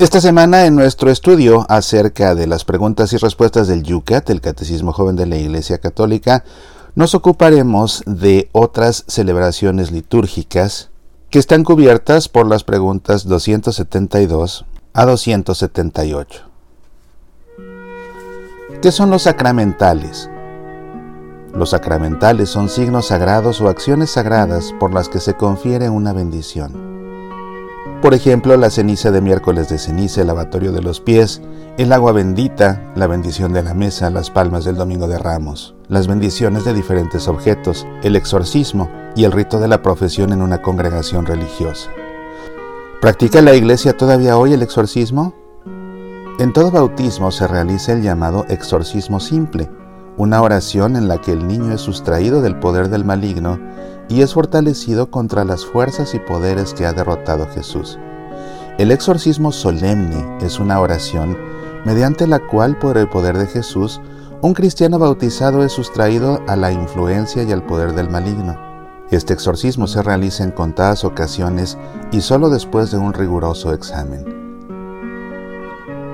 Esta semana en nuestro estudio acerca de las preguntas y respuestas del Yucat, el Catecismo Joven de la Iglesia Católica, nos ocuparemos de otras celebraciones litúrgicas que están cubiertas por las preguntas 272 a 278. ¿Qué son los sacramentales? Los sacramentales son signos sagrados o acciones sagradas por las que se confiere una bendición. Por ejemplo, la ceniza de miércoles de ceniza, el lavatorio de los pies, el agua bendita, la bendición de la mesa, las palmas del domingo de ramos, las bendiciones de diferentes objetos, el exorcismo y el rito de la profesión en una congregación religiosa. ¿Practica la iglesia todavía hoy el exorcismo? En todo bautismo se realiza el llamado exorcismo simple, una oración en la que el niño es sustraído del poder del maligno y es fortalecido contra las fuerzas y poderes que ha derrotado Jesús. El exorcismo solemne es una oración mediante la cual por el poder de Jesús un cristiano bautizado es sustraído a la influencia y al poder del maligno. Este exorcismo se realiza en contadas ocasiones y solo después de un riguroso examen.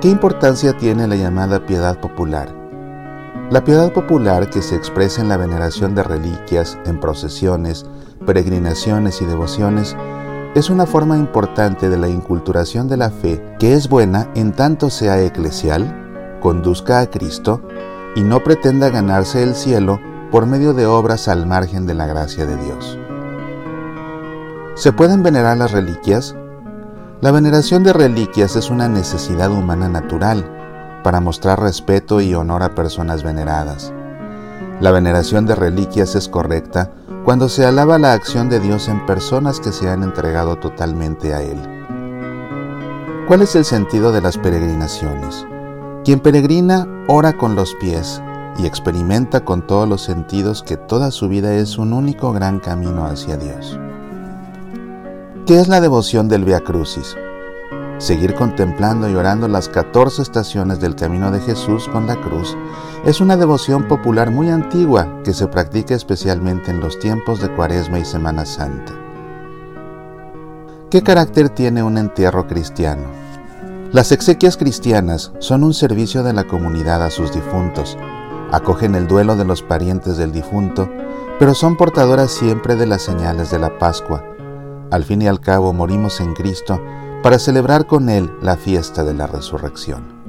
¿Qué importancia tiene la llamada piedad popular? La piedad popular que se expresa en la veneración de reliquias, en procesiones, peregrinaciones y devociones, es una forma importante de la inculturación de la fe que es buena en tanto sea eclesial, conduzca a Cristo y no pretenda ganarse el cielo por medio de obras al margen de la gracia de Dios. ¿Se pueden venerar las reliquias? La veneración de reliquias es una necesidad humana natural para mostrar respeto y honor a personas veneradas. La veneración de reliquias es correcta cuando se alaba la acción de Dios en personas que se han entregado totalmente a Él. ¿Cuál es el sentido de las peregrinaciones? Quien peregrina ora con los pies y experimenta con todos los sentidos que toda su vida es un único gran camino hacia Dios. ¿Qué es la devoción del Via Crucis? Seguir contemplando y orando las 14 estaciones del camino de Jesús con la cruz es una devoción popular muy antigua que se practica especialmente en los tiempos de Cuaresma y Semana Santa. ¿Qué carácter tiene un entierro cristiano? Las exequias cristianas son un servicio de la comunidad a sus difuntos, acogen el duelo de los parientes del difunto, pero son portadoras siempre de las señales de la Pascua. Al fin y al cabo morimos en Cristo para celebrar con Él la fiesta de la resurrección.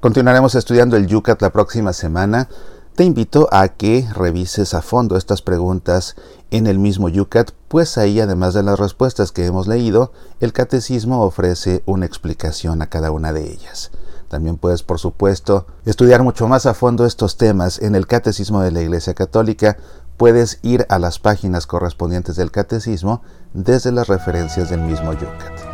Continuaremos estudiando el Yucat la próxima semana. Te invito a que revises a fondo estas preguntas en el mismo Yucat, pues ahí además de las respuestas que hemos leído, el catecismo ofrece una explicación a cada una de ellas. También puedes, por supuesto, estudiar mucho más a fondo estos temas en el Catecismo de la Iglesia Católica. Puedes ir a las páginas correspondientes del catecismo desde las referencias del mismo Yucat.